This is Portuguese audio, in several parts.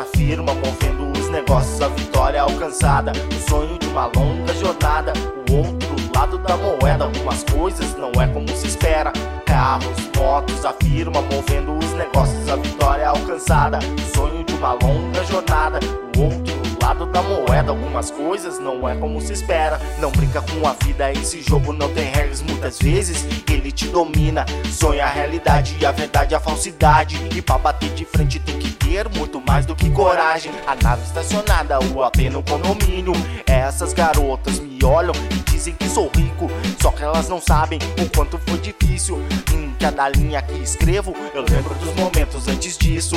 Carros, motos, a firma movendo os negócios, a vitória alcançada. O sonho de uma longa jornada. O outro lado da moeda, algumas coisas não é como se espera. Carros, motos, a firma movendo os negócios, a vitória alcançada. O sonho de uma longa jornada. O outro lado da moeda, algumas coisas não é como se espera. Não brinca com a vida, esse jogo não tem regras. Muitas vezes ele te domina. Sonha a realidade e a verdade, a falsidade. E pra bater de frente tem que ter muito mais do que coragem. A nave estacionada, o AP no condomínio. Essas garotas me olham dizem que sou rico. Só que elas não sabem o quanto foi difícil. Em cada linha que escrevo, eu lembro dos momentos antes disso.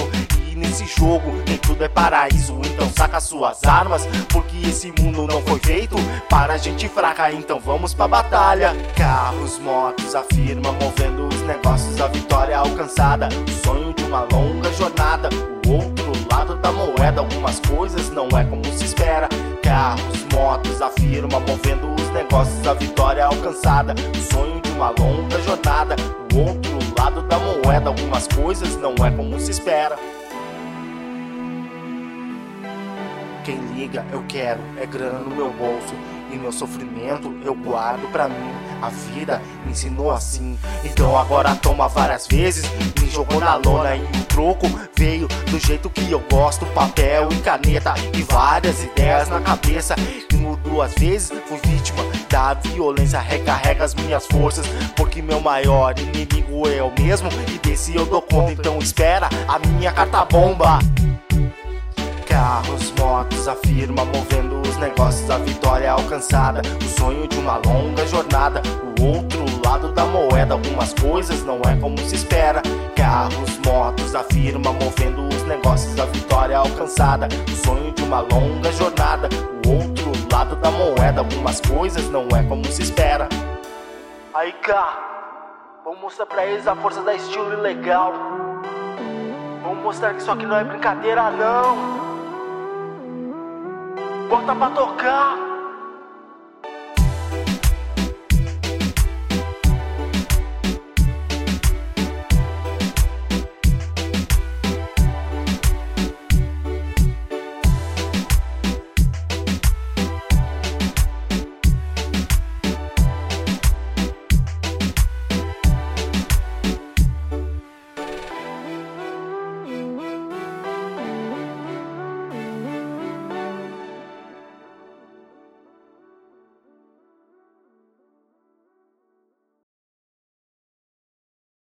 E nesse jogo, nem tudo é paraíso. Então saca suas armas, porque esse mundo não foi feito para gente fraca. Então vamos pra batalha. Carros, motos, a firma movendo os negócios, a vitória alcançada. O sonho de uma longa jornada. O outro lado da moeda, algumas coisas não é como se espera. Carros, motos, a firma movendo os negócios, a vitória alcançada. O sonho de uma longa jornada. O outro lado da moeda, algumas coisas não é como se espera. Quem liga, eu quero, é grana no meu bolso. E meu sofrimento eu guardo pra mim. A vida me ensinou assim. Então agora toma várias vezes. Me jogou na lona e o troco veio do jeito que eu gosto. Papel e caneta e várias ideias na cabeça. No duas vezes fui vítima da violência. Recarrega as minhas forças. Porque meu maior inimigo é eu mesmo. E desse eu dou conta. Então espera a minha carta bomba. Carros, motos, a firma movendo os negócios, a vitória alcançada. O sonho de uma longa jornada. O outro lado da moeda, algumas coisas não é como se espera. Carros, motos, a firma movendo os negócios, a vitória alcançada. O sonho de uma longa jornada. O outro lado da moeda, algumas coisas não é como se espera. Aí cá, vamos mostrar pra eles a força da estilo ilegal. Vamos mostrar que isso aqui não é brincadeira, não. Bota pra tocar.